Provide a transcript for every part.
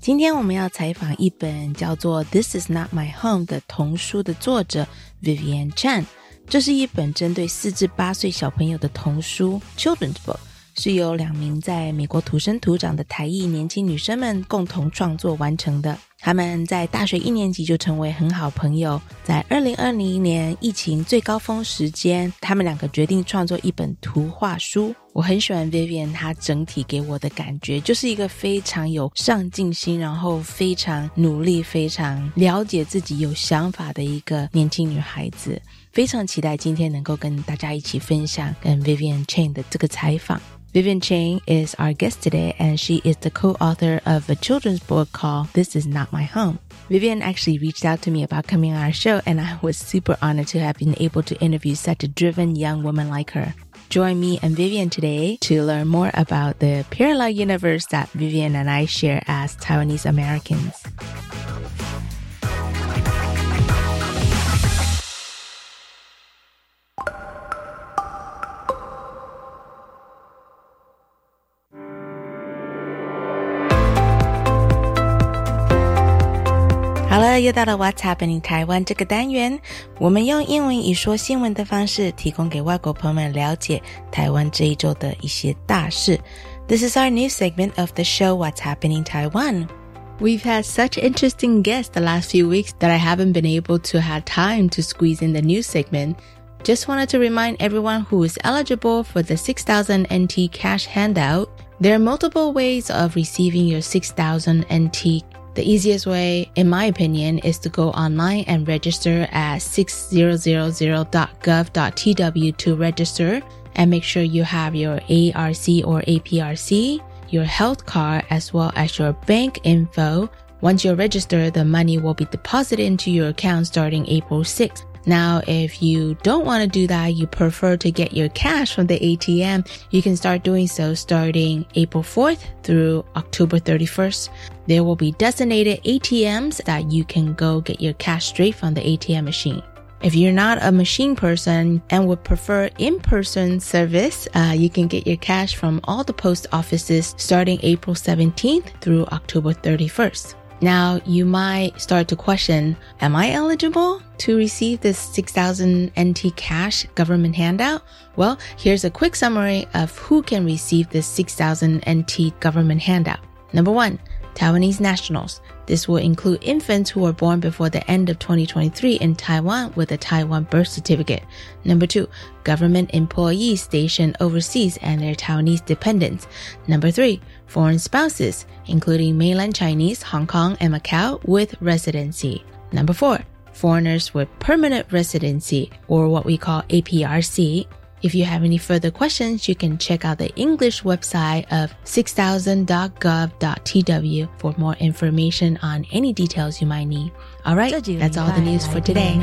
今天我们要采访一本叫做《This Is Not My Home》的童书的作者 Vivian Chan。这是一本针对四至八岁小朋友的童书 （Children's Book），是由两名在美国土生土长的台裔年轻女生们共同创作完成的。他们在大学一年级就成为很好朋友。在二零二零年疫情最高峰时间，他们两个决定创作一本图画书。我很喜欢 Vivian，她整体给我的感觉就是一个非常有上进心，然后非常努力、非常了解自己、有想法的一个年轻女孩子。非常期待今天能够跟大家一起分享跟 Vivian Chain 的这个采访。Vivienne Chang is our guest today, and she is the co-author of a children's book called This Is Not My Home. Vivienne actually reached out to me about coming on our show, and I was super honored to have been able to interview such a driven young woman like her. Join me and Vivienne today to learn more about the parallel universe that Vivienne and I share as Taiwanese Americans. Hello，又到了 What's Happening 台湾这个单元，我们用英文以说新闻的方式，提供给外国朋友们了解台湾这一周的一些大事。This is our new segment of the show What's Happening Taiwan. We've had such interesting guests the last few weeks that I haven't been able to have time to squeeze in the news segment. Just wanted to remind everyone who is eligible for the 6000 NT cash handout. There are multiple ways of receiving your 6000 NT the easiest way, in my opinion, is to go online and register at 6000.gov.tw to register and make sure you have your ARC or APRC, your health card, as well as your bank info. Once you're registered, the money will be deposited into your account starting April 6th. Now, if you don't want to do that, you prefer to get your cash from the ATM, you can start doing so starting April 4th through October 31st. There will be designated ATMs that you can go get your cash straight from the ATM machine. If you're not a machine person and would prefer in-person service, uh, you can get your cash from all the post offices starting April 17th through October 31st. Now you might start to question, am I eligible to receive this 6,000 NT cash government handout? Well, here's a quick summary of who can receive this 6,000 NT government handout. Number one, Taiwanese nationals. This will include infants who were born before the end of 2023 in Taiwan with a Taiwan birth certificate. Number two, government employees stationed overseas and their Taiwanese dependents. Number three, foreign spouses, including mainland Chinese, Hong Kong, and Macau with residency. Number four, foreigners with permanent residency or what we call APRC if you have any further questions, you can check out the English website of 6000.gov.tw for more information on any details you might need. All right, that's all the news for today.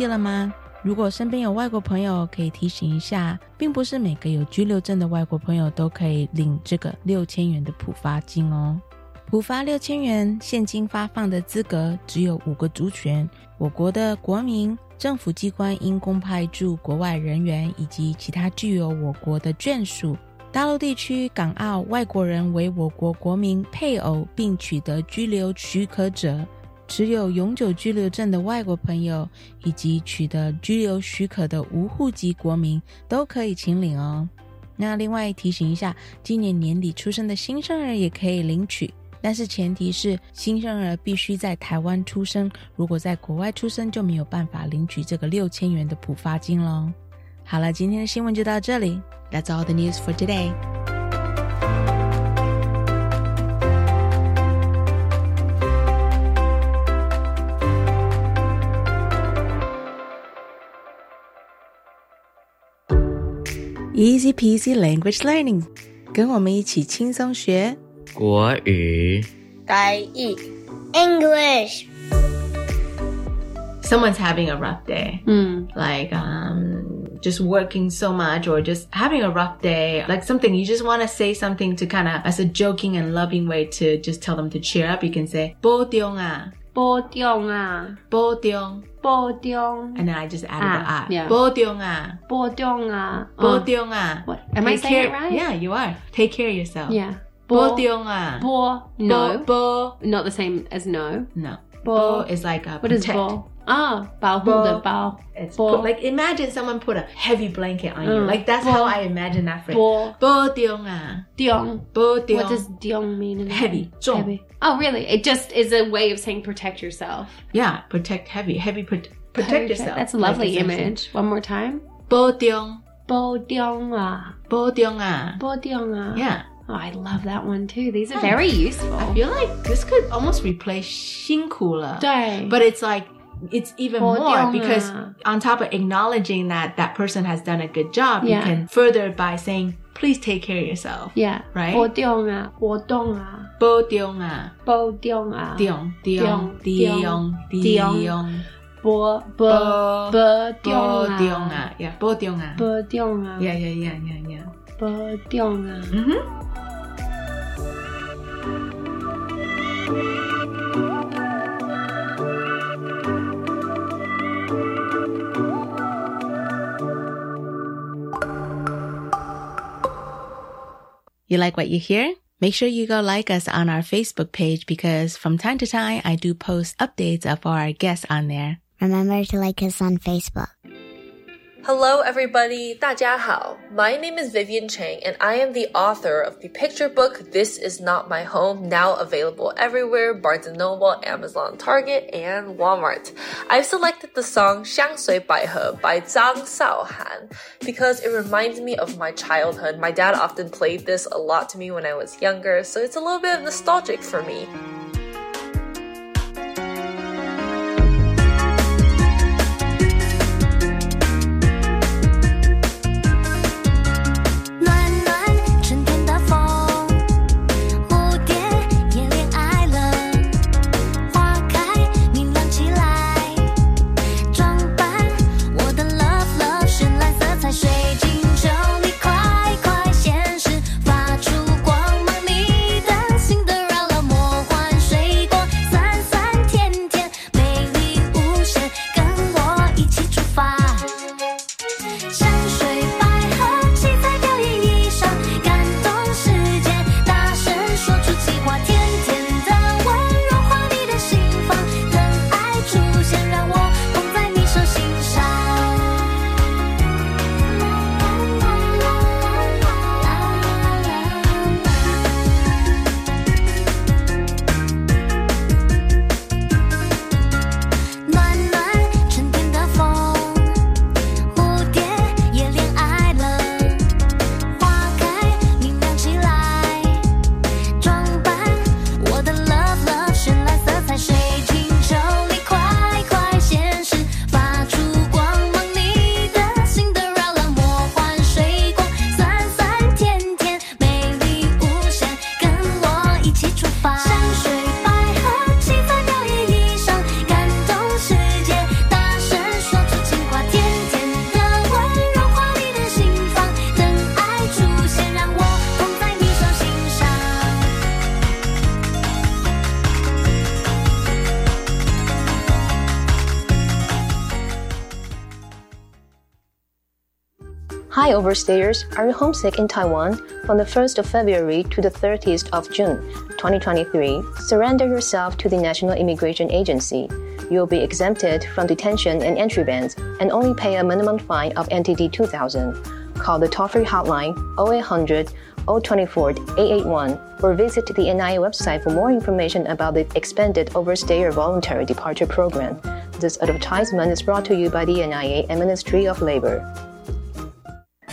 记了吗？如果身边有外国朋友，可以提醒一下，并不是每个有居留证的外国朋友都可以领这个六千元的普发金哦。普发六千元现金发放的资格只有五个族群：我国的国民、政府机关因公派驻国外人员以及其他具有我国的眷属、大陆地区港澳外国人为我国国民配偶并取得居留许可者。持有永久居留证的外国朋友，以及取得居留许可的无户籍国民都可以请领哦。那另外提醒一下，今年年底出生的新生儿也可以领取，但是前提是新生儿必须在台湾出生，如果在国外出生就没有办法领取这个六千元的补发金喽。好了，今天的新闻就到这里。That's all the news for today. Easy peasy language learning，跟我们一起轻松学国语。台语 English Someone's having a rough day. Like um just working so much or just having a rough day. Like something you just want to say something to kind of as a joking and loving way to just tell them to cheer up. You can say 波中啊,波中啊,波中, Bodong. And then I just added ah, the ah. ah. Yeah. Bodonga. bo Bodonga. Ah. Ah. Oh. What? Am I saying it right? Yeah, you are. Take care of yourself. Yeah. Bodonga. Bo. No. Bo. Not the same as no. No 波 Bo is like a What is protect. 波? Ah, 保护的保. It's Bo. put, like imagine someone put a heavy blanket on you. Mm. Like that's Bo. how I imagine that phrase. 波 Bo diong ah. 中. Bo diong. What does 中 mean? in Heavy, English? 重. Heavy. Oh, really? It just is a way of saying protect yourself. Yeah, protect heavy, heavy pro- protect yourself. That's a Like lovely essentially. image. One more time. Bo diong, 波中啊,bo diong ah.波中啊. Yeah. Oh, I love that one too. These are very useful. I feel like this could almost replace 辛苦了. 对. But it's like it's even Bo more diong because ah. on top of acknowledging that that person has done a good job, you Yeah. can further by saying, please take care of yourself. Yeah. Right? 波中啊,波动啊,波中啊,波中啊,中,中,中中,中中,波波波波中波中啊,啊, yeah, 波中啊. 波中啊, Yeah, yeah, yeah, yeah, yeah. 波中啊. Mm-hmm. You like what you hear? Make sure you go like us on our Facebook page because from time to time I do post updates of our guests on there. Remember to like us on Facebook. Hello, everybody. 大家好. My name is Vivienne Chang, and I am the author of the picture book This Is Not My Home, now available everywhere Barnes & Noble, Amazon, Target, and Walmart. I've selected the song 香水百合 by Zhang Shaohan because it reminds me of my childhood. My dad often played this a lot to me when I was younger, so it's a little bit nostalgic for me. Hi, overstayers. Are you homesick in Taiwan? From the 1st of February to the 30th of June, 2023, surrender yourself to the National Immigration Agency. You will be exempted from detention and entry bans and only pay a minimum fine of NTD 2000. Call the toll free hotline 0800 024 881 or visit the NIA website for more information about the expanded Overstayer Voluntary Departure Program. This advertisement is brought to you by the NIA and Ministry of Labor.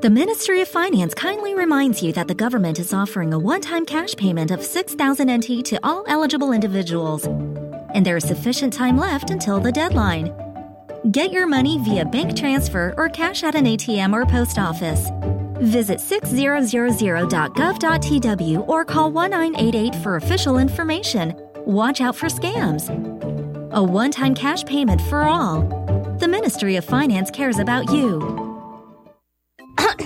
The Ministry of Finance kindly reminds you that the government is offering a one time cash payment of 6,000 NT to all eligible individuals, and there is sufficient time left until the deadline. Get your money via bank transfer or cash at an ATM or post office. Visit 6000.gov.tw or call 1988 for official information. Watch out for scams. A one time cash payment for all. The Ministry of Finance cares about you.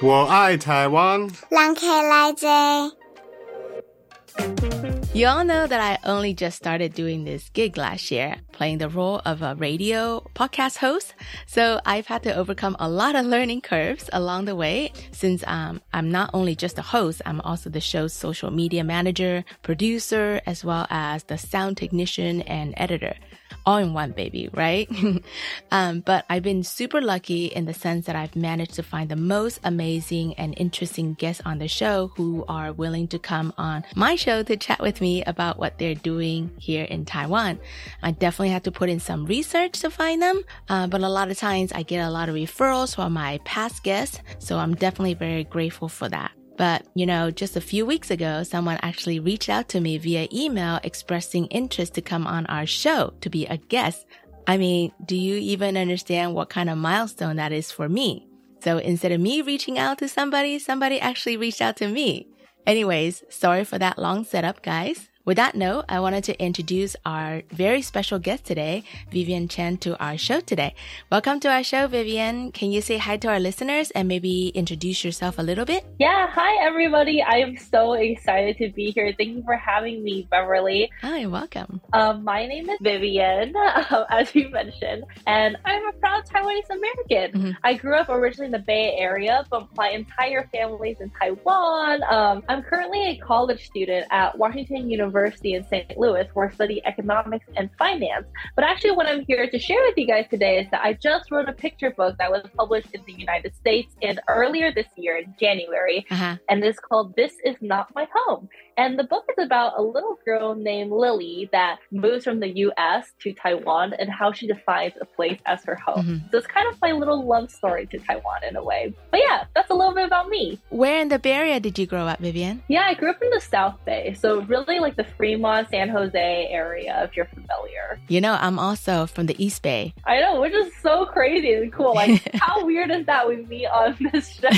我爱台湾。 You all know that I only just started doing this gig last year, playing the role of a radio podcast host. So I've had to overcome a lot of learning curves along the way since um, I'm not only just a host, I'm also the show's social media manager, producer, as well as the sound technician and editor all in one baby, right? um, but I've been super lucky in the sense that I've managed to find the most amazing and interesting guests on the show who are willing to come on my show to chat with me about what they're doing here in Taiwan. I definitely had to put in some research to find them, uh, but a lot of times I get a lot of referrals from my past guests, so I'm definitely very grateful for that. But, you know, just a few weeks ago, someone actually reached out to me via email expressing interest to come on our show to be a guest. I mean, do you even understand what kind of milestone that is for me? So instead of me reaching out to somebody, somebody actually reached out to me. Anyways, sorry for that long setup, guys. With that note, I wanted to introduce our very special guest today, Vivienne Chang, to our show today. Welcome to our show, Vivienne. Can you say hi to our listeners and maybe introduce yourself a little bit? Yeah, hi everybody. I am so excited to be here. Thank you for having me, Beverly. Hi, welcome. Um, my name is Vivienne, um, as you mentioned, and I'm a proud Taiwanese American. Mm-hmm. I grew up originally in the Bay Area, but my entire family's in Taiwan. Um, I'm currently a college student at Washington University. University in St. Louis where I study economics and finance. But actually, what I'm here to share with you guys today is that I just wrote a picture book that was published in the United States and earlier this year in January. Uh-huh. And it's called This Is Not My Home. And the book is about a little girl named Lily that moves from the US to Taiwan and how she defines a place as her home. Mm-hmm. So it's kind of my little love story to Taiwan in a way. But yeah, that's a little bit about me. Where in the Bay Area did you grow up, Vivienne? Yeah, I grew up in the South Bay. So really like the Fremont, San Jose area, if you're familiar. You know, I'm also from the East Bay. I know, which is so crazy and cool. Like, how weird is that we meet on this show?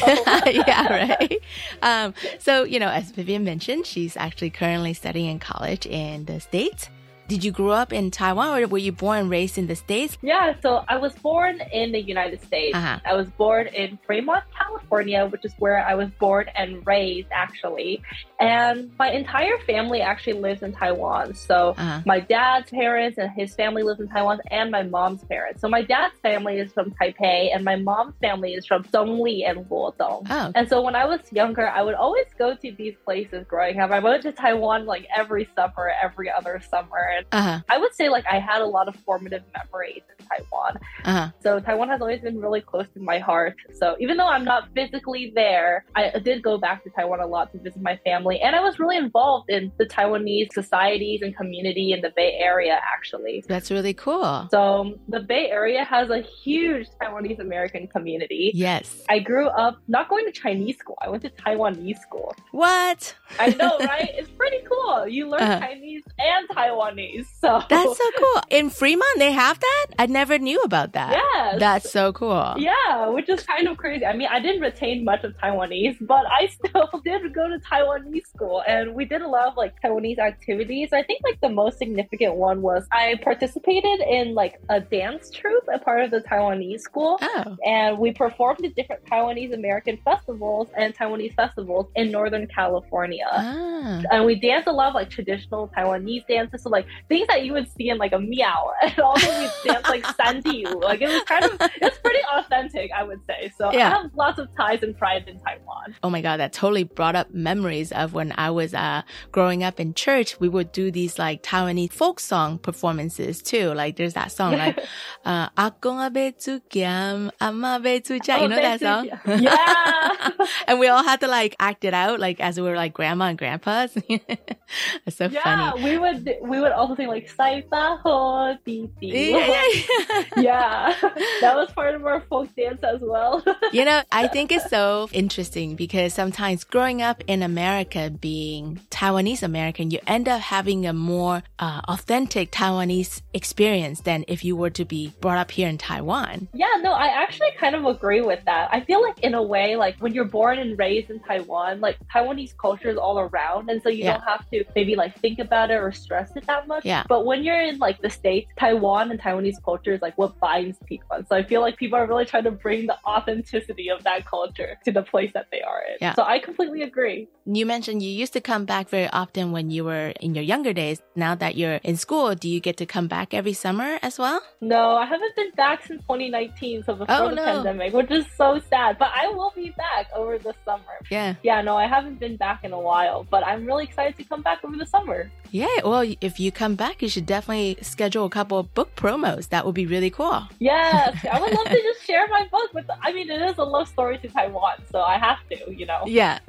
yeah, right. Um, so, you know, as Vivienne mentioned, she's actually currently studying in college in the States. Did you grow up in Taiwan or were you born and raised in the States? Yeah, so I was born in the United States. Uh-huh. I was born in Fremont, California, which is where I was born and raised actually. And my entire family actually lives in Taiwan. So Uh-huh. my dad's parents and his family lives in Taiwan and my mom's parents. So my dad's family is from Taipei and my mom's family is from Dongli and Luodong. Oh. And so when I was younger, I would always go to these places growing up. I went to Taiwan like every summer, every other summer. Uh-huh. I would say like I had a lot of formative memories in Taiwan. Uh-huh. So Taiwan has always been really close to my heart. So even though I'm not physically there, I did go back to Taiwan a lot to visit my family. And I was really involved in the Taiwanese societies and community in the Bay Area actually. That's really cool. So the Bay Area has a huge Taiwanese American community. Yes. I grew up not going to Chinese school. I went to Taiwanese school. What? I know, right? it's pretty cool. You learn Uh-huh. Chinese and Taiwanese. So That's so cool. In Fremont, they have that? I never knew about that. Yeah, That's so cool. Yeah, which is kind of crazy. I mean, I didn't retain much of Taiwanese, but I still did go to Taiwanese school and we did a lot of like Taiwanese activities. I think like the most significant one was I participated in like a dance troupe, a part of the Taiwanese school. Oh. And we performed at different Taiwanese American festivals and Taiwanese festivals in Northern California. Ah. And we danced a lot of like traditional Taiwanese dances, so like things that you would see in like a meow, and all these you'd dance like Santiu. Like it was kind of it's pretty authentic, I would say. So yeah. I have lots of ties and pride in Taiwan. Oh my god, that totally brought up memories of when I was uh, growing up in church. We would do these like Taiwanese folk song performances too. Like there's that song like uh, abe tu kiam, cha." Oh, you know that song? Yeah. and we all had to like act it out, like as we were like grandma and grandpas. it's so yeah, funny. Yeah, we would we would also sing like "Sai Ba Ho Di Di." Yeah, yeah, yeah, that was part of our folk dance as well. you know, I think it's so interesting because sometimes growing up in America, being Taiwanese American, you end up having a more uh, authentic Taiwanese experience than if you were to be brought up here in Taiwan. Yeah, no, I actually kind of agree with that. I feel like in a way, like when you're born and raised in Taiwan, like Taiwanese culture is all around, and so you Yeah. don't have to maybe like think about it or stress it that much. Yeah. But when you're in like the states, Taiwan and Taiwanese culture is like what binds people, and so I feel like people are really trying to bring the authenticity of that culture to the place that they are in. Yeah. So I completely agree. You mentioned you used to come back very often when you were in your younger days. Now that you're in school, do you get to come back every summer as well? No, I haven't been back since 2019, so before Oh, the no. pandemic, which is so sad. But I will be back over the summer. Yeah. Yeah, no, I haven't been back in a while, but I'm really excited to come back over the summer. Yeah, well, if you come back, you should definitely schedule a couple of book promos. That would be really cool. Yes, I would love to just share my book with. I mean, it is a love story to Taiwan, so I have to, you know. Yeah.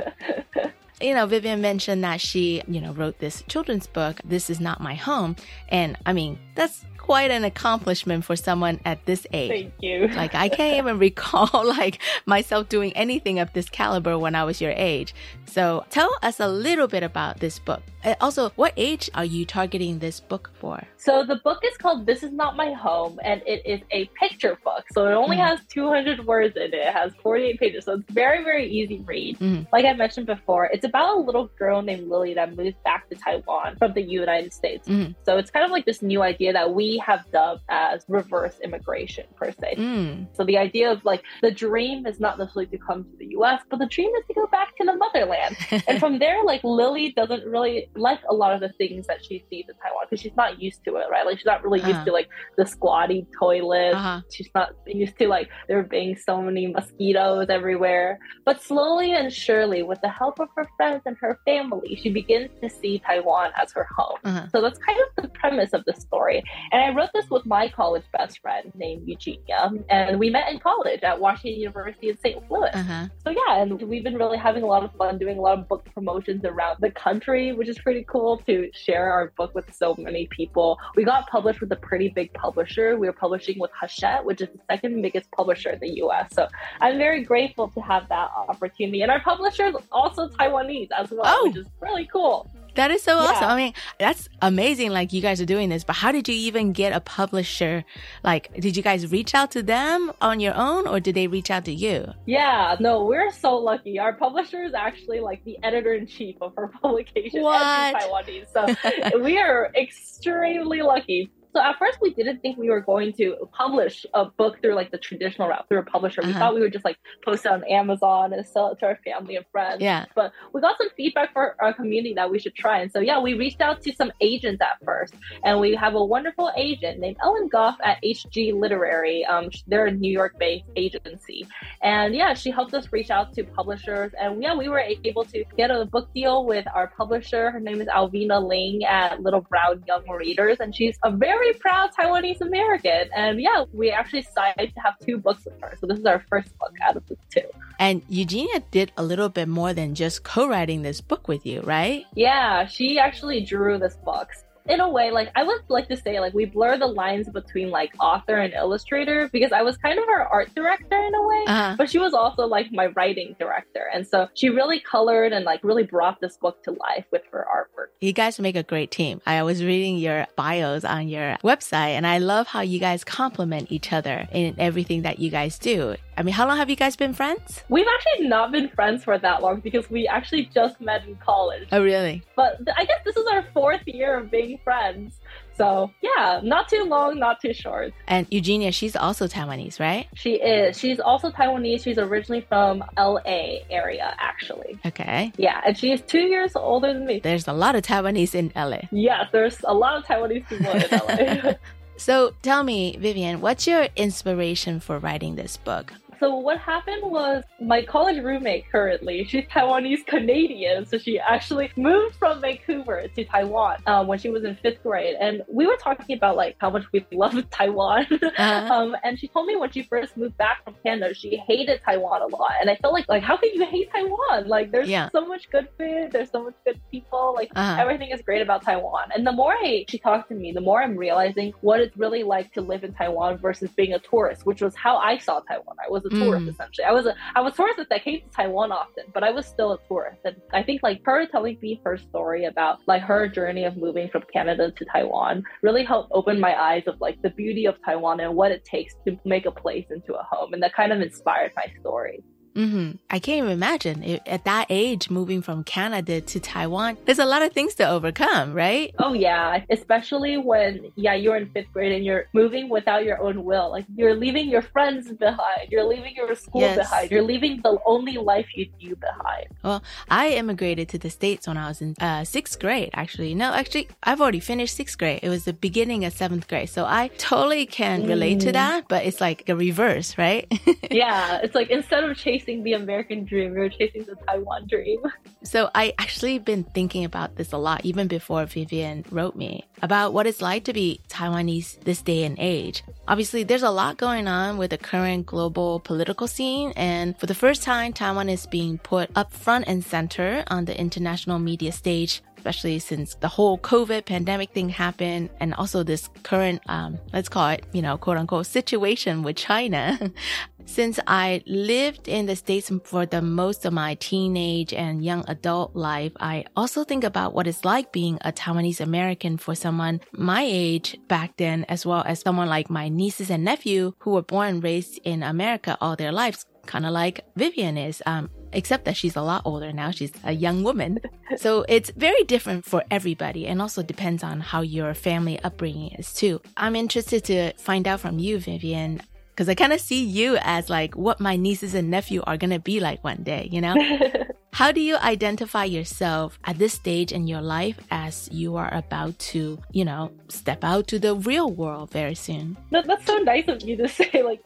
you know, Vivienne mentioned that she, you know, wrote this children's book, This Is Not My Home. And I mean, that's quite an accomplishment for someone at this age. Thank you. Like, I can't even recall like myself doing anything of this caliber when I was your age. So tell us a little bit about this book. And also, what age are you targeting this book for? So the book is called This Is Not My Home, and it is a picture book. So it only Mhm. has 200 words in it. It has 48 pages, so it's very, very easy read. Mhm. Like I mentioned before, it's about a little girl named Lily that moves back to Taiwan from the United States. Mhm. So it's kind of like this new idea that we have dubbed as reverse immigration, per se. Mm. So the idea of like the dream is not necessarily to come to the US, but the dream is to go back to the motherland. and from there, like Lily doesn't really like a lot of the things that she sees in Taiwan because she's not used to it, right? Like she's not really used Uh-huh. to like the squatty toilets. Uh-huh. She's not used to like there being so many mosquitoes everywhere. But slowly and surely, with the help of her friends and her family, she begins to see Taiwan as her home. Uh-huh. So that's kind of the premise of the story. And I wrote this with my college best friend named Eugenia, and we met in college at Washington University in St. Louis. Uh-huh. So yeah, and we've been really having a lot of fun doing a lot of book promotions around the country, which is pretty cool to share our book with so many people. We got published with a pretty big publisher. We were publishing with Hachette, which is the second biggest publisher in the US. So I'm very grateful to have that opportunity. And our publisher is also Taiwanese as well, Oh. which is really cool. That is so Yeah. awesome. I mean, that's amazing. Like you guys are doing this, but how did you even get a publisher? Like, did you guys reach out to them on your own or did they reach out to you? Yeah, no, we're so lucky. Our publisher is actually like the editor in chief of her publication, What? Taiwanese. So we are extremely lucky. So at first we didn't think we were going to publish a book through like the traditional route through a publisher. We Uh-huh. thought we would just like post it on Amazon and sell it to our family and friends. Yeah. But we got some feedback for our community that we should try. And so yeah, we reached out to some agents at first. And we have a wonderful agent named Ellen Goff at HG Literary. Um, they're a New York based agency. And yeah, she helped us reach out to publishers. And yeah, we were able to get a book deal with our publisher. Her name is Alvina Ling at Little Brown Young Readers. And she's a very proud Taiwanese American. And yeah, we actually decided to have two books with her. So this is our first book out of the two. And Eugenia did a little bit more than just co-writing this book with you, right? Yeah, she actually drew this book. In a way, like I would like to say, like we blur the lines between like author and illustrator because I was kind of her art director in a way, Uh-huh. but she was also like my writing director, and so she really colored and like really brought this book to life with her artwork. You guys make a great team. I was reading your bios on your website and I love how you guys complement each other in everything that you guys do. I mean, how long have you guys been friends? We've actually not been friends for that long because we actually just met in college. Oh, really? But th- I guess this is our fourth year of being friends. So yeah, not too long, not too short. And Eugenia, she's also Taiwanese, right? She is. She's also Taiwanese. She's originally from LA area, actually. Okay. Yeah, and she is two years older than me. There's a lot of Taiwanese in LA. Yes, there's a lot of Taiwanese people in LA. So tell me, Vivienne, what's your inspiration for writing this book? So what happened was my college roommate currently, she's Taiwanese Canadian. So she actually moved from Vancouver to Taiwan um, when she was in fifth grade. And we were talking about like how much we love Taiwan. Uh-huh. um, and she told me when she first moved back from Canada, she hated Taiwan a lot. And I felt like, like, how can you hate Taiwan? Like there's Yeah. so much good food. There's so much good people. Like Uh-huh. everything is great about Taiwan. And the more I, she talked to me, the more I'm realizing what it's really like to live in Taiwan versus being a tourist, which was how I saw Taiwan. I was a tourist Mm. essentially. I was a I was a tourist that came to Taiwan often, but I was still a tourist. And I think like her telling me her story about like her journey of moving from Canada to Taiwan really helped open my eyes of like the beauty of Taiwan and what it takes to make a place into a home. And that kind of inspired my story. Hmm I can't even imagine if, at that age moving from Canada to Taiwan. There's a lot of things to overcome, right? Oh yeah, especially when yeah you're in fifth grade and you're moving without your own will. Like you're leaving your friends behind, you're leaving your school Yes. behind, you're leaving the only life you knew behind. Well, I immigrated to the States when I was in uh, sixth grade, actually. No, actually, I've already finished sixth grade. It was the beginning of seventh grade. So I totally can relate to Mm. that, but it's like a reverse, right? yeah, it's like instead of chasing the American dream, you're chasing the Taiwan dream. So I actually been thinking about this a lot, even before Vivienne wrote me about what it's like to be Taiwanese this day and age. Obviously, there's a lot going on with the current global political scene, and for the first time, Taiwan is being put up front and center on the international media stage. Especially since the whole COVID pandemic thing happened, and also this current, um, let's call it, you know, quote unquote, situation with China. Since I lived in the States for the most of my teenage and young adult life, I also think about what it's like being a Taiwanese American for someone my age back then, as well as someone like my nieces and nephew who were born and raised in America all their lives, kind of like Vivienne is. Um, except that she's a lot older now. She's a young woman. so it's very different for everybody and also depends on how your family upbringing is too. I'm interested to find out from you, Vivienne, because I kind of see you as like what my nieces and nephew are going to be like one day, you know? How do you identify yourself at this stage in your life as you are about to, you know, step out to the real world very soon? That, that's so nice of you to say, like,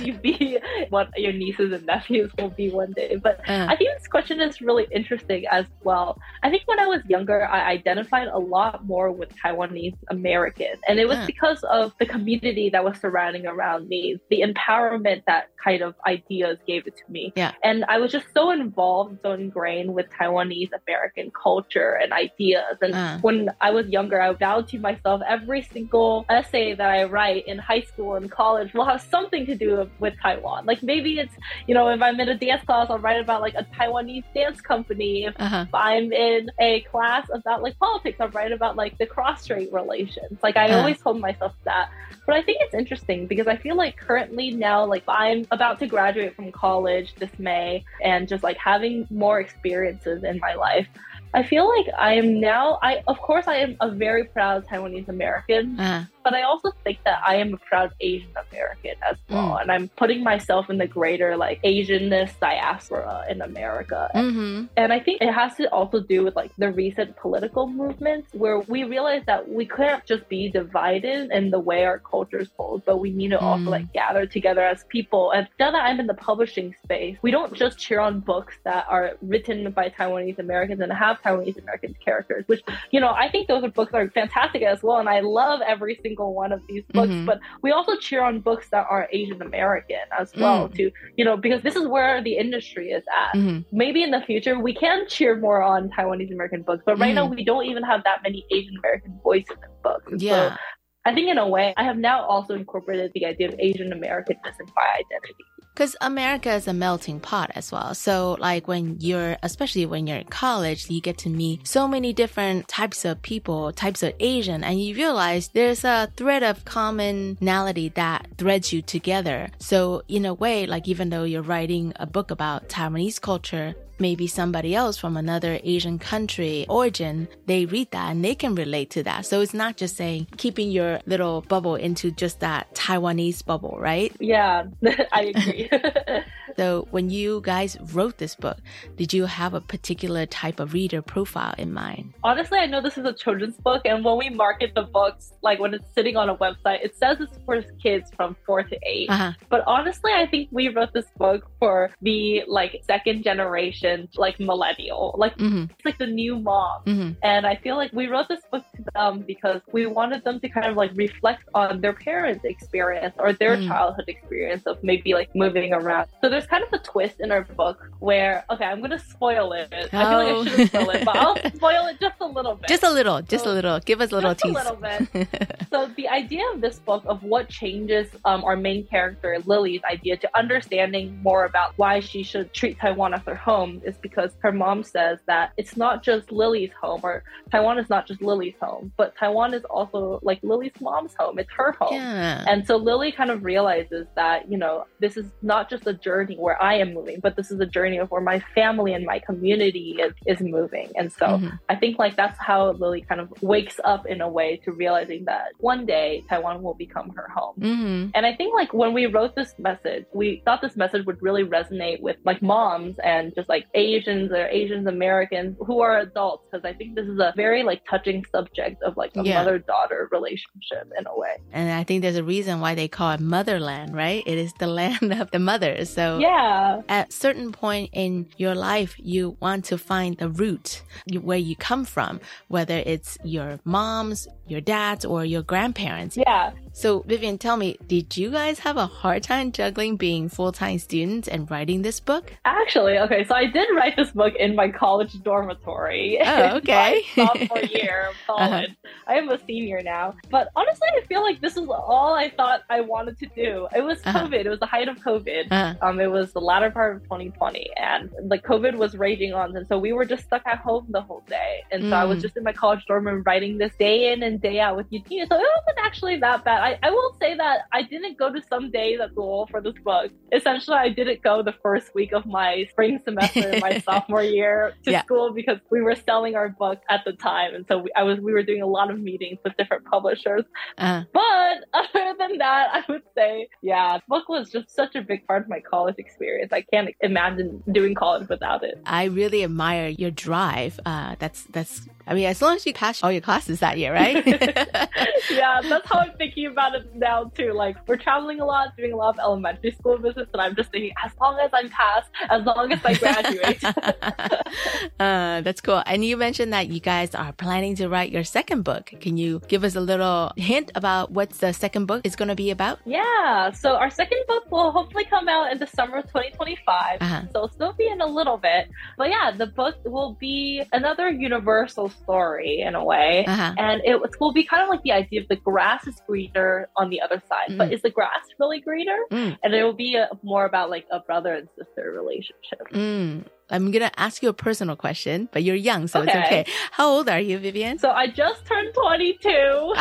you, be what your nieces and nephews will be one day. But Uh. I think this question is really interesting as well. I think when I was younger, I identified a lot more with Taiwanese American. And it was Uh. because of the community that was surrounding around me, the empowerment that kind of ideas gave it to me. Yeah. And I was just so involved, so ingrained with Taiwanese American culture and ideas. And Uh. when I was younger, I vowed to myself every single essay that I write in high school and college will have something to do with Taiwan. Like maybe it's, you know, if I'm in a dance class, I'll write about like a Taiwanese dance company. If Uh-huh. I'm in a class about like politics, I'll write about like the cross-strait relations. Like I Uh. always told myself that. But I think it's interesting because I feel like currently now, like I'm about to graduate from college this May and just like having more experiences in my life. I feel like I am now, I, of course, I am a very proud Taiwanese American, Uh, but I also think that I am a proud Asian American as well. Mm. And I'm putting myself in the greater like Asianness diaspora in America. mm-hmm. And I think it has to also do with like the recent political movements where we realized that we couldn't just be divided in the way our cultures hold, but we need to also Mm. like gather together as people. And now that I'm in the publishing space, we don't just cheer on books that are written by Taiwanese Americans and have Taiwanese American characters, which, you know, I think those are books are fantastic as well. And I love every single one of these books, Mhm. but we also cheer on books that are Asian American as well Mm. to, you know, because this is where the industry is at Mhm. maybe in the future we can cheer more on Taiwanese American books, but right now Mhm. we don't even have that many Asian American voices in books. Yeah. So I think in a way, I have now also incorporated the idea of Asian Americanness in my identity. Because America is a melting pot as well. So, like when you're, especially when you're in college, you get to meet so many different types of people, types of Asian, and you realize there's a thread of commonality that threads you together. So, in a way, like even though you're writing a book about Taiwanese culture, maybe somebody else from another Asian country origin, they read that and they can relate to that. So it's not just saying keeping your little bubble into just that Taiwanese bubble, right? Yeah, I agree. So when you guys wrote this book, did you have a particular type of reader profile in mind? Honestly, I know this is a children's book, and when we market the books, like when it's sitting on a website, it says it's for kids from four to 8 Uh-huh. But honestly, I think we wrote this book for the like second generation, like millennial, like Mhm. it's like the new mom. Mhm. And I feel like we wrote this book to them because we wanted them to kind of like reflect on their parents' experience or their Mm. childhood experience of maybe like moving around. So there's kind of a twist in our book where, okay, I'm going to spoil it. I feel like I Oh. shouldn't spoil it, but I'll spoil it just a little bit. Just a little, just a little. Give us a little just a little bit. so the idea of this book of what changes um, our main character Lily's idea to understanding more about why she should treat Taiwan as her home is because her mom says that it's not just Lily's home or Taiwan is not just Lily's home, but Taiwan is also like Lily's mom's home. It's her home. Yeah. And so Lily kind of realizes that, you know, this is not just a journey where I am moving, but this is a journey of where my family and my community is, is moving. And so Mhm. I think like that's how Lily kind of wakes up in a way to realizing that one day Taiwan will become her home. hmm And I think like when we wrote this message, we thought this message would really resonate with like moms and just like Asians or Asians Americans who are adults because I think this is a very like touching subject of like a Yeah. mother daughter relationship in a way. And I think there's a reason why they call it motherland, right? It is the land of the mothers. So Yeah. at certain point in your life, you want to find the root where you come from, whether it's your moms, your dads, or your grandparents. Yeah. So Vivienne, tell me, did you guys have a hard time juggling being full-time students and writing this book? Actually, okay, so I did write this book in my college dormitory. Oh, okay. my sophomore year of Uh-huh. I am a senior now. But honestly, I feel like this is all I thought I wanted to do. It was Uh-huh. COVID. It was the height of COVID. Uh-huh. Um, it was the latter part of 2020, and like COVID was raging on, and so we were just stuck at home the whole day. And so I was Mm. just in my college dorm room writing this day in and day out with Eugenia. So it wasn't actually that bad. I, I will say that I didn't go to some days at school for this book. Essentially, I didn't go the first week of my spring semester in my sophomore year to Yeah. school because we were selling our book at the time, and so we, I was we were doing a lot of meetings with different publishers. Uh, But other than that, I would say, yeah, book was just such a big part of my college experience. I can't imagine doing college without it. I really admire your drive. Uh, that's that's. I mean, as long as you pass all your classes that year, right? yeah, that's how I'm thinking about it now too. Like we're traveling a lot, doing a lot of elementary school visits, and I'm just thinking, as long as I'm passed, as long as I graduate. uh, that's cool. And you mentioned that you guys are planning to write your second book. Can you give us a little hint about what the second book is going to be about? Yeah. So our second book will hopefully come out in the summer of 2025. Uh-huh. So it'll still be in a little bit. But yeah, the book will be another universal story in a way. Uh-huh. And it will be kind of like the idea of the grass is greener on the other side. But Mm. is the grass really greener? Mm. And it will be a, more about like a brother and sister relationship. Mm. I'm going to ask you a personal question, but you're young, so it's Okay. okay. How old are you, Vivienne? So I just turned 22. Oh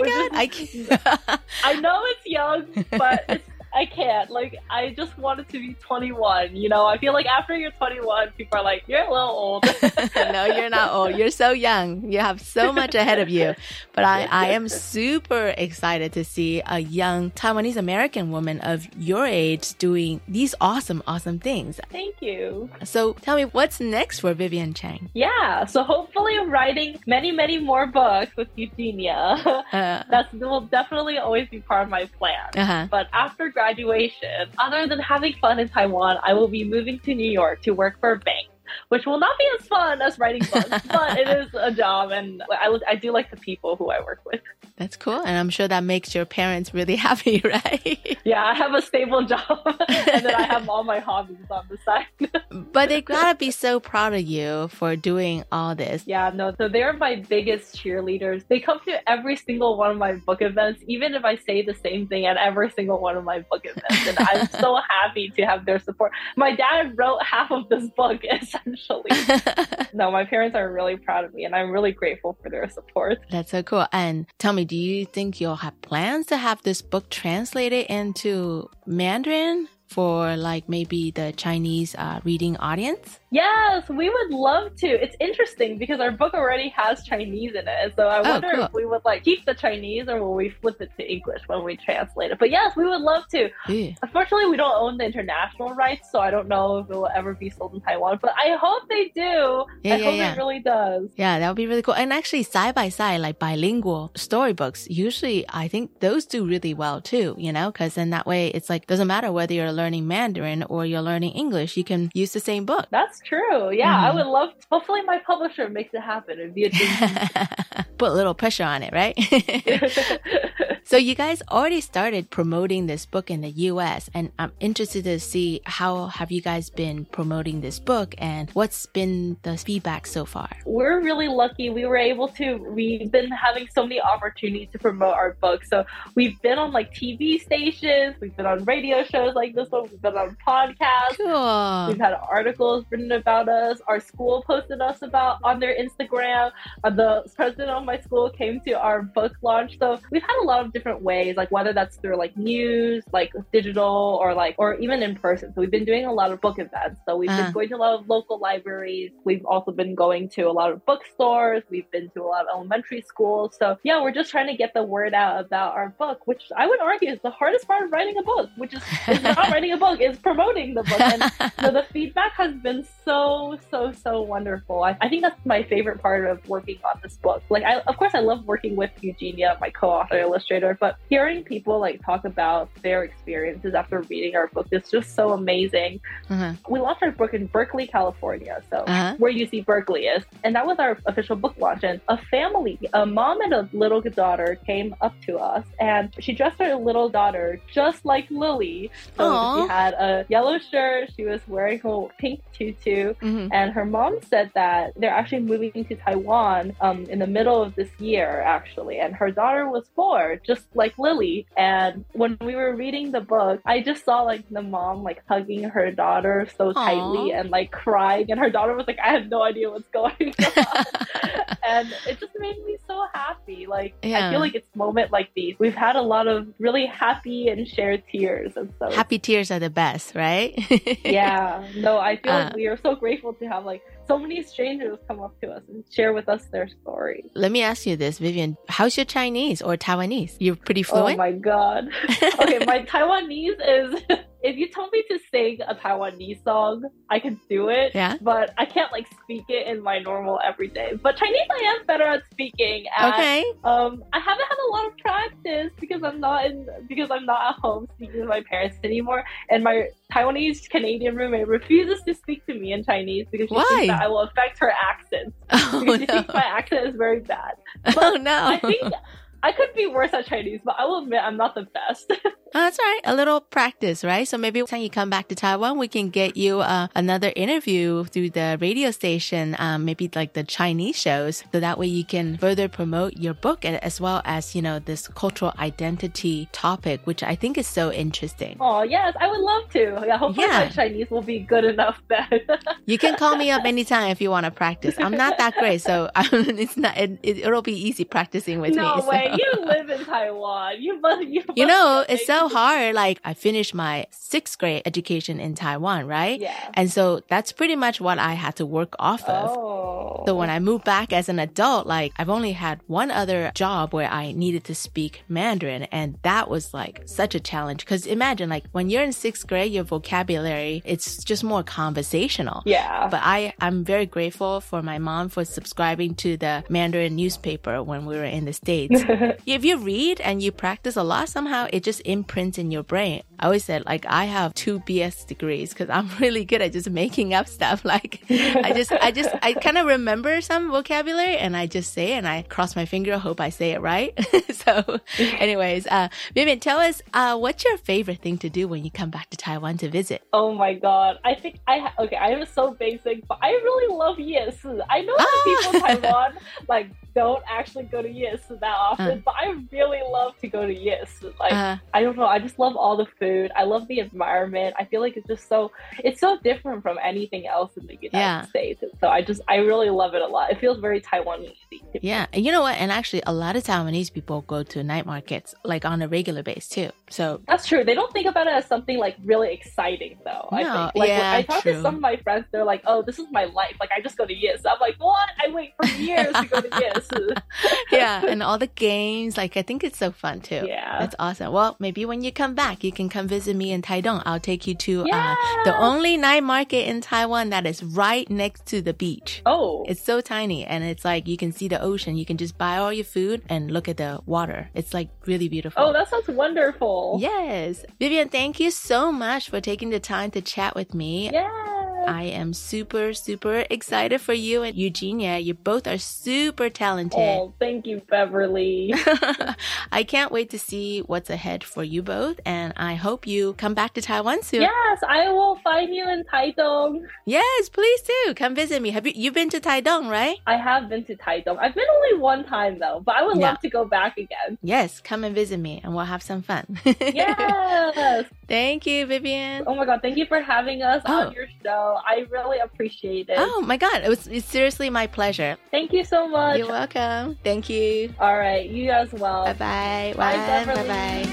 my God. is- I. I know it's young, but it's, I can't. Like, I just wanted to be 21. You know, I feel like after you're 21, people are like, you're a little old. no, you're not old. You're so young. You have so much ahead of you. But I, I am super excited to see a young Taiwanese American woman of your age doing these awesome, awesome things. Thank you. So tell me, what's next for Vivienne Chang? Yeah, so hopefully I'm writing many, many more books with Eugenia. Uh, That will definitely always be part of my plan. Uh-huh. But after graduation, other than having fun in Taiwan, I will be moving to New York to work for a bank. Which will not be as fun as writing books, but it is a job, and I, I do like the people who I work with. that's cool. And I'm sure that makes your parents really happy, right? Yeah, I have a stable job, and then I have all my hobbies on the side. but they gotta be so proud of you for doing all this. Yeah, no, so they're my biggest cheerleaders. They come to every single one of my book events, even if I say the same thing at every single one of my book events. And I'm so happy to have their support. My dad wrote half of this book, essentially. no, my parents are really proud of me, and I'm really grateful for their support. That's so cool. And tell me, do you think you'll have plans to have this book translated into Mandarin for like maybe the Chinese uh, reading audience? Yes, we would love to. It's interesting because our book already has Chinese in it. So I Oh, wonder cool. if we would like keep the Chinese or will we flip it to English when we translate it. But yes, we would love to. Yeah. Unfortunately, we don't own the international rights, so I don't know if it will ever be sold in Taiwan. But I hope they do. Yeah, I yeah, hope yeah. it really does. Yeah, that would be really cool. And actually, side by side, like bilingual storybooks, usually I think those do really well too, you know, because then that way it's like, doesn't matter whether you're learning Mandarin or you're learning English, you can use the same book. That's true. Yeah, I Mhm. would love. hopefully, my publisher makes it happen. It'd be a dream. Put a little pressure on it, right? so you guys already started promoting this book in the US and I'm interested to see how have you guys been promoting this book and what's been the feedback so far? we're really lucky. We were able to, we've been having so many opportunities to promote our book. So we've been on like TV stations, we've been on radio shows like this one, we've been on podcasts. Cool. We've had articles written about us. Our school posted us about on their Instagram. Uh, the president of my school came to our book launch. So we've had a lot of different ways, like whether that's through like news, like digital, or like, or even in person. So we've been doing a lot of book events. So we've Uh-huh. been going to a lot of local libraries. We've also been going to a lot of bookstores. We've been to a lot of elementary schools. So yeah, we're just trying to get the word out about our book, which I would argue is the hardest part of writing a book, which is, is not writing a book, is promoting the book. And so the feedback has been so, so, so wonderful. I, I think that's my favorite part of working on this book. Like, I, of course, I love working with Eugenia, my co-author illustrator, but hearing people like talk about their experiences after reading our book is just so amazing. Uh-huh. We launched our book in Berkeley, California, so Uh-huh. where UC Berkeley is, and that was our official book launch. And a family, a mom and a little daughter, came up to us, and she dressed her little daughter just like Lily. So Aw. she had a yellow shirt. She was wearing her pink tutu, Mhm. and her mom said that they're actually moving to Taiwan um, in the middle of this year, actually. And her daughter was four, just like Lily. And when we were reading the book, I just saw like the mom like hugging her daughter so tightly and like crying, and her daughter was like, "I have no idea what's going on," and it just made me so happy. Like I feel like it's moment like these. We've had a lot of really happy and shared tears, and so Happy tears are the best, right? yeah no i feel Uh. like we are so grateful to have like so many strangers come up to us and share with us their story Let me ask you this, Vivienne. How's your Chinese or Taiwanese? You're pretty oh fluent. oh my god okay my taiwanese is if you told me to sing a Taiwanese song, I could do it. Yeah. But I can't like speak it in my normal everyday. But Chinese, I am better at speaking. And, Okay. Um, I haven't had a lot of practice because I'm not in because I'm not at home speaking with my parents anymore, and my Taiwanese Canadian roommate refuses to speak to me in Chinese because she Why? thinks that I will affect her accent. Oh, because she no. thinks my accent is very bad. Oh, no. I think I could be worse at Chinese, but I will admit I'm not the best. Oh, that's right. A little practice, right? So maybe when you come back to Taiwan, we can get you uh, another interview through the radio station, um, maybe like the Chinese shows. So that way you can further promote your book and as well as, you know, this cultural identity topic, which I think is so interesting. oh yes, I would love to. Yeah, hopefully Yeah. my Chinese will be good enough then. You can call me up anytime if you want to practice. I'm not that great, so it's not. It, it'll be easy practicing with no me. so. way, you live in Taiwan. You must. You, You know, it's so hard. Like I finished my sixth grade education in Taiwan, right? Yeah. And so that's pretty much what I had to work off of. Oh. So when I moved back as an adult, like I've only had one other job where I needed to speak Mandarin. And that was like such a challenge. Cause imagine like when you're in sixth grade, your vocabulary, it's just more conversational. Yeah. But I, I'm very grateful for my mom for subscribing to the Mandarin newspaper when we were in the States. if you read and you practice a lot, somehow it just imprints in your brain. I always said like I have two BS degrees because I'm really good at just making up stuff. Like I just, I just, I kind of remember some vocabulary and I just say it and I cross my finger, hope I say it right. so anyways, uh, Vivienne, tell us, uh, what's your favorite thing to do when you come back to Taiwan to visit? Oh my god! I think I ha- okay. I am so basic, but I really love yesu. I know that people in Taiwan like don't actually go to yesu that often, Uh. but I really love to go to yesu. Like Uh. I don't know, I just love all the food. I love the environment. I feel like it's just so it's so different from anything else in the United Yeah. States. And so I just I really love it a lot. It feels very Taiwanese. Yeah, and you know what? And actually, a lot of Taiwanese people go to night markets like on a regular basis too. So That's true. They don't think about it as something like really exciting, though. I No, think. Like, yeah, I talk true. to some of my friends, they're like, "Oh, this is my life. Like, I just go to Yes." I'm like, "What? I wait for years to go to Yes." yeah, and all the games, like I think it's so fun too. Yeah. that's awesome. Well, maybe when you come back, you can come visit me in Taidong. I'll take you to uh, the only night market in Taiwan that is right next to the beach. Oh, It's so tiny, and it's like you can see the ocean. You can just buy all your food and look at the water. It's like really oh, beautiful. oh, that sounds wonderful. Yes. Vivienne, thank you so much for taking the time to chat with me. Yeah. I am super, super excited for you and Eugenia. You both are super talented. Oh, thank you, Beverly. I can't wait to see what's ahead for you both, and I hope you come back to Taiwan soon. yes, I will find you in Taidong. Yes, please do. Come visit me. Have you you've been to Taidong, right? I have been to Taidong. I've been only one time though, but I would Yeah. love to go back again. Yes, come and visit me and we'll have some fun. Yes. Thank you, Vivienne. Oh my god, thank you for having us Oh. on your show. I really appreciate it. Oh my god, it was it's seriously my pleasure. Thank you so much. You're welcome. Thank you. All right, you as well. Bye bye. Bye, Bye Beverly. bye.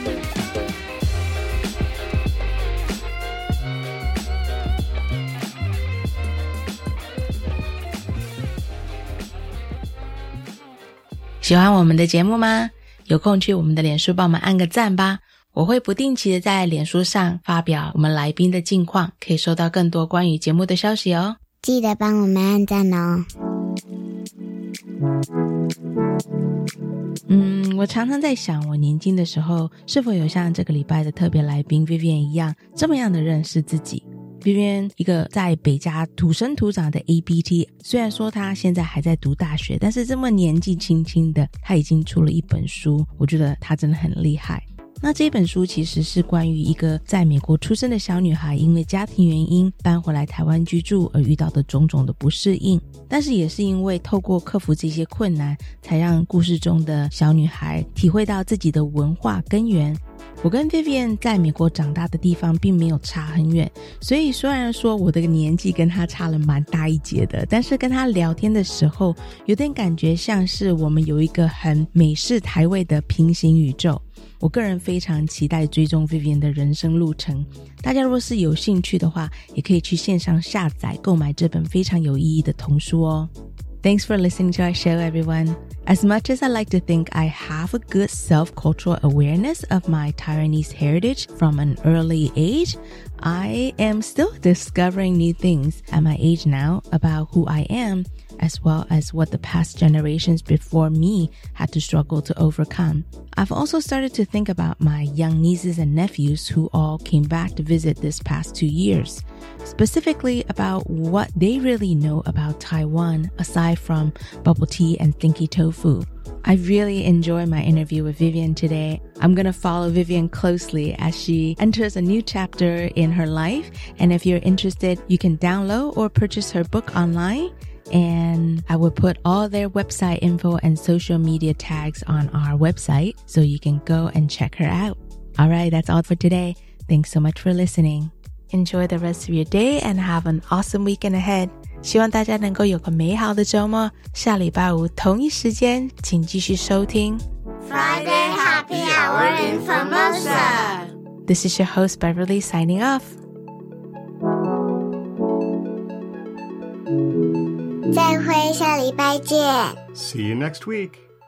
喜欢我们的节目吗？有空去我们的脸书帮我们按个赞吧。 我会不定期的在脸书上发表我们来宾的近况，可以收到更多关于节目的消息哦。记得帮我们按赞哦。嗯，我常常在想，我年轻的时候是否有像这个礼拜的特别来宾 Vivian 一样，这么样的认识自己。Vivian 一个在北加土生土长的 ABT，虽然说他现在还在读大学，但是这么年纪轻轻的，他已经出了一本书，我觉得他真的很厉害。那这本书其实是关于一个在美国出生的小女孩，因为家庭原因搬回来台湾居住而遇到的种种的不适应，但是也是因为透过克服这些困难，才让故事中的小女孩体会到自己的文化根源。我跟 Vivian 在美国长大的地方并没有差很远，所以虽然说我的年纪跟她差了蛮大一截的，但是跟她聊天的时候，有点感觉像是我们有一个很美式台味的平行宇宙。我个人非常期待追踪 Vivian 的人生路程。大家若是有兴趣的话，也可以去线上下载购买这本非常有意义的童书哦。Thanks for listening to our show, everyone. As much as I like to think I have a good self cultural awareness of my Taiwanese heritage from an early age, I am still discovering new things at my age now about who I am, as well as what the past generations before me had to struggle to overcome. I've also started to think about my young nieces and nephews who all came back to visit this past two years, specifically about what they really know about Taiwan aside from bubble tea and stinky tofu. I really enjoyed my interview with Vivienne today. I'm going to follow Vivienne closely as she enters a new chapter in her life. And if you're interested, you can download or purchase her book online. And I will put all their website info and social media tags on our website so you can go and check her out. All right, that's all for today. Thanks so much for listening. Enjoy the rest of your day and have an awesome weekend ahead. 希望大家能够有个美好的周末。下礼拜五同一时间，请继续收听 Friday Happy Hour in Formosa. This is your host Beverly signing off. 再会，下礼拜见。 See you next week.